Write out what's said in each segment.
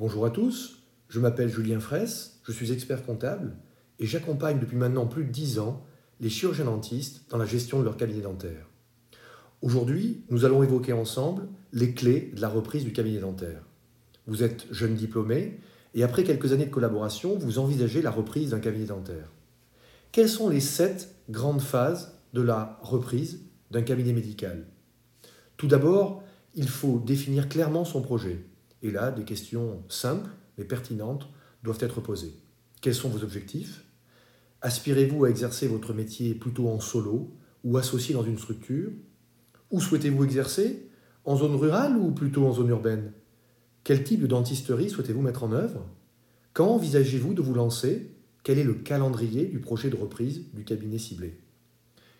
Bonjour à tous, je m'appelle Julien Fraisse, je suis expert comptable et j'accompagne depuis maintenant plus de 10 ans les chirurgiens dentistes dans la gestion de leur cabinet dentaire. Aujourd'hui, nous allons évoquer ensemble les clés de la reprise du cabinet dentaire. Vous êtes jeune diplômé et après quelques années de collaboration, vous envisagez la reprise d'un cabinet dentaire. Quelles sont les sept grandes phases de la reprise d'un cabinet médical? Tout d'abord, il faut définir clairement son projet. Et là, des questions simples mais pertinentes doivent être posées. Quels sont vos objectifs? Aspirez-vous à exercer votre métier plutôt en solo ou associé dans une structure? Où souhaitez-vous exercer? En zone rurale ou plutôt en zone urbaine? Quel type de dentisterie souhaitez-vous mettre en œuvre? Quand envisagez-vous de vous lancer? Quel est le calendrier du projet de reprise du cabinet ciblé?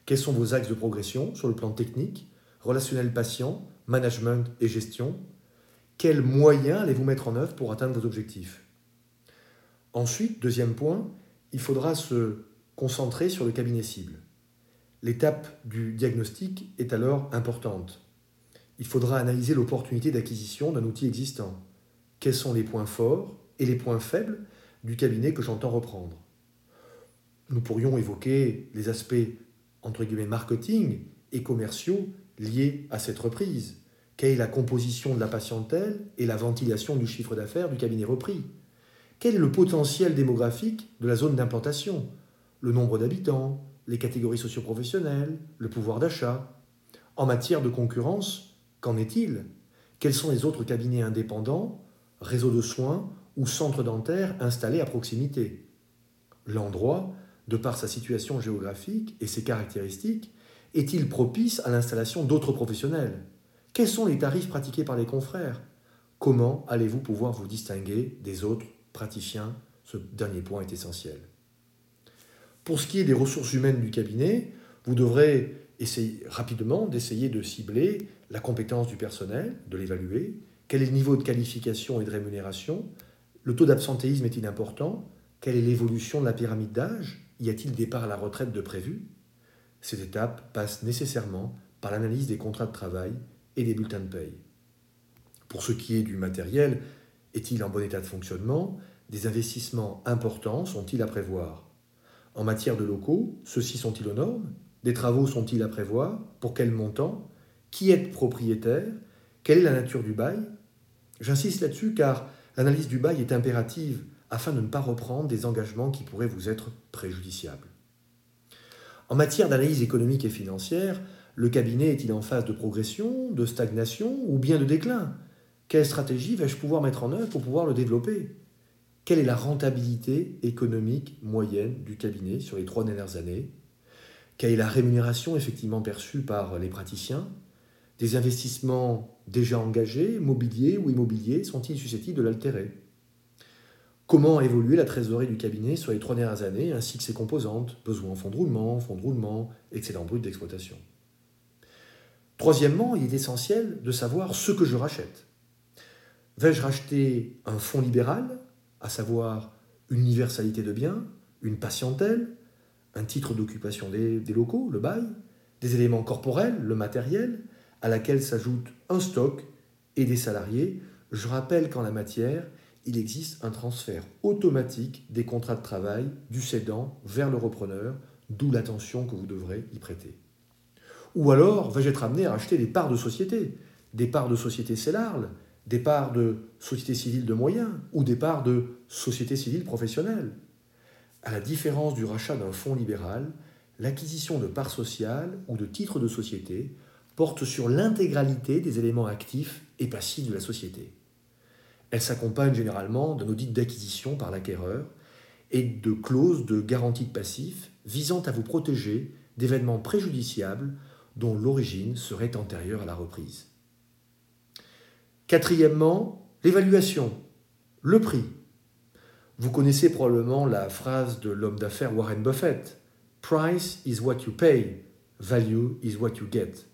Quels sont vos axes de progression sur le plan technique, relationnel patient, management et gestion Quels moyens allez-vous mettre en œuvre pour atteindre vos objectifs? Ensuite, deuxième point, il faudra se concentrer sur le cabinet cible. L'étape du diagnostic est alors importante. Il faudra analyser l'opportunité d'acquisition d'un outil existant. Quels sont les points forts et les points faibles du cabinet que j'entends reprendre? Nous pourrions évoquer les aspects entre guillemets marketing et commerciaux liés à cette reprise. Quelle est la composition de la patientèle et la ventilation du chiffre d'affaires du cabinet repris. Quel est le potentiel démographique de la zone d'implantation Le nombre d'habitants, les catégories socioprofessionnelles, le pouvoir d'achat? En matière de concurrence, qu'en est-il? Quels sont les autres cabinets indépendants, réseaux de soins ou centres dentaires installés à proximité? L'endroit, de par sa situation géographique et ses caractéristiques, est-il propice à l'installation d'autres professionnels? Quels sont les tarifs pratiqués par les confrères? Comment allez-vous pouvoir vous distinguer des autres praticien, ce dernier point est essentiel. Pour ce qui est des ressources humaines du cabinet, vous devrez essayer rapidement d'essayer de cibler la compétence du personnel, de l'évaluer, quel est le niveau de qualification et de rémunération, le taux d'absentéisme est-il important, quelle est l'évolution de la pyramide d'âge, y a-t-il départ à la retraite de prévu? Cette étape passe nécessairement par l'analyse des contrats de travail et des bulletins de paye. Pour ce qui est du matériel, est-il en bon état de fonctionnement? Des investissements importants sont-ils à prévoir? En matière de locaux, ceux-ci sont-ils aux normes? Des travaux sont-ils à prévoir? Pour quel montant? Qui est propriétaire? Quelle est la nature du bail? J'insiste là-dessus car l'analyse du bail est impérative afin de ne pas reprendre des engagements qui pourraient vous être préjudiciables. En matière d'analyse économique et financière, le cabinet est-il en phase de progression, de stagnation ou bien de déclin? Quelle stratégie vais-je pouvoir mettre en œuvre pour pouvoir le développer? Quelle est la rentabilité économique moyenne du cabinet sur les trois dernières années? Quelle est la rémunération effectivement perçue par les praticiens? Des investissements déjà engagés, mobiliers ou immobiliers, sont-ils susceptibles de l'altérer? Comment a évolué la trésorerie du cabinet sur les trois dernières années, ainsi que ses composantes, besoins en fonds de roulement, fonds de roulement, excédent brut d'exploitation. Troisièmement, il est essentiel de savoir ce que je rachète. Vais-je racheter un fonds libéral, à savoir une universalité de biens, une patientèle, un titre d'occupation des, locaux, le bail, des éléments corporels, le matériel, à laquelle s'ajoute un stock et des salariés? Je rappelle qu'en la matière, il existe un transfert automatique des contrats de travail du cédant vers le repreneur, d'où l'attention que vous devrez y prêter. Ou alors, vais-je être amené à acheter des parts de société, des parts de société CELARL, des parts de société civile de moyens ou des parts de société civile professionnelle? À la différence du rachat d'un fonds libéral, l'acquisition de parts sociales ou de titres de société porte sur l'intégralité des éléments actifs et passifs de la société. Elle s'accompagne généralement d'un audit d'acquisition par l'acquéreur et de clauses de garantie de passifs visant à vous protéger d'événements préjudiciables dont l'origine serait antérieure à la reprise. Quatrièmement, l'évaluation, le prix. Vous connaissez probablement la phrase de l'homme d'affaires Warren Buffett. Price is what you pay, value is what you get.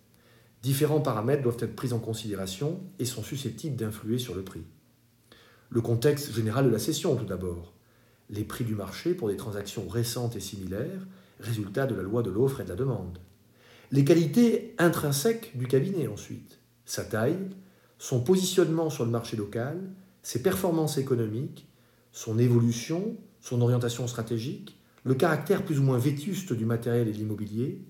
Différents paramètres doivent être pris en considération et sont susceptibles d'influer sur le prix. Le contexte général de la session tout d'abord. Les prix du marché pour des transactions récentes et similaires, résultat de la loi de l'offre et de la demande. Les qualités intrinsèques du cabinet ensuite. Sa taille, son positionnement sur le marché local, ses performances économiques, son évolution, son orientation stratégique, le caractère plus ou moins vétuste du matériel et de l'immobilier,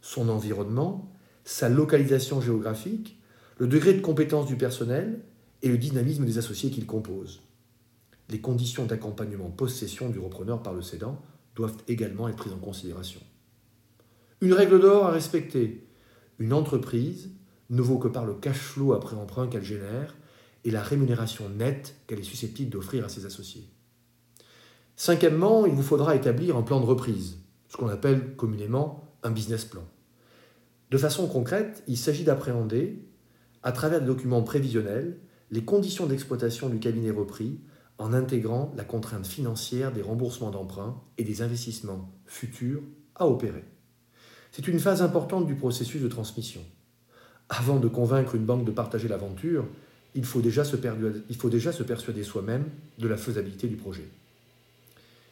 son environnement, sa localisation géographique, le degré de compétence du personnel et le dynamisme des associés qu'il compose. Les conditions d'accompagnement post-cession du repreneur par le cédant doivent également être prises en considération. Une règle d'or à respecter. Une entreprise ne vaut que par le cash flow après emprunt qu'elle génère et la rémunération nette qu'elle est susceptible d'offrir à ses associés. Cinquièmement, il vous faudra établir un plan de reprise, ce qu'on appelle communément un business plan. De façon concrète, il s'agit d'appréhender, à travers des documents prévisionnels, les conditions d'exploitation du cabinet repris en intégrant la contrainte financière des remboursements d'emprunts et des investissements futurs à opérer. C'est une phase importante du processus de transmission. Avant de convaincre une banque de partager l'aventure, il, faut déjà se persuader soi-même de la faisabilité du projet.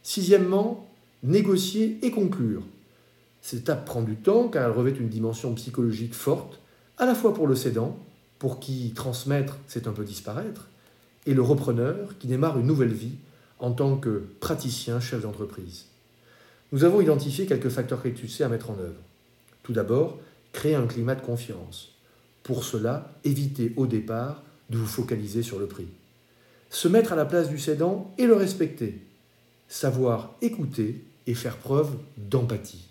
Sixièmement, négocier et conclure. Cette étape prend du temps car elle revêt une dimension psychologique forte, à la fois pour le cédant, pour qui transmettre c'est un peu disparaître, et le repreneur qui démarre une nouvelle vie en tant que praticien chef d'entreprise. Nous avons identifié quelques facteurs clés à mettre en œuvre. Tout d'abord, créer un climat de confiance. Pour cela, évitez au départ de vous focaliser sur le prix. Se mettre à la place du cédant et le respecter. Savoir écouter et faire preuve d'empathie.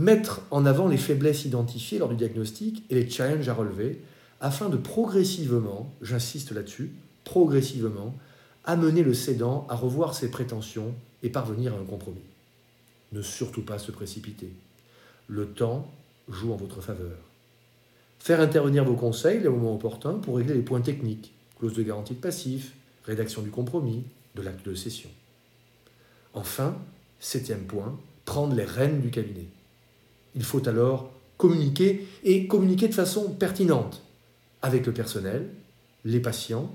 Mettre en avant les faiblesses identifiées lors du diagnostic et les challenges à relever afin de progressivement, j'insiste là-dessus, progressivement, amener le cédant à revoir ses prétentions et parvenir à un compromis. Ne surtout pas se précipiter. Le temps joue en votre faveur. Faire intervenir vos conseils les moments opportuns pour régler les points techniques, clause de garantie de passif, rédaction du compromis, de l'acte de cession. Enfin, septième point, prendre les rênes du cabinet. Il faut alors communiquer et communiquer de façon pertinente avec le personnel, les patients,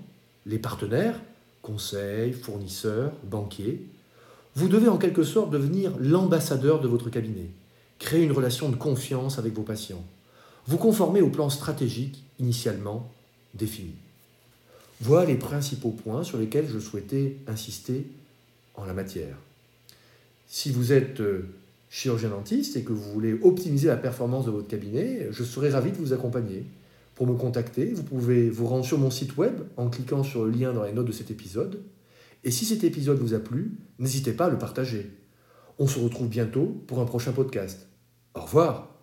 les partenaires, conseils, fournisseurs, banquiers. Vous devez en quelque sorte devenir l'ambassadeur de votre cabinet, créer une relation de confiance avec vos patients, vous conformer au plan stratégique initialement défini. Voilà les principaux points sur lesquels je souhaitais insister en la matière. Si vous êtes euh, chirurgien dentiste et que vous voulez optimiser la performance de votre cabinet, je serai ravi de vous accompagner. Pour me contacter, vous pouvez vous rendre sur mon site web en cliquant sur le lien dans les notes de cet épisode. Et si cet épisode vous a plu, n'hésitez pas à le partager. On se retrouve bientôt pour un prochain podcast. Au revoir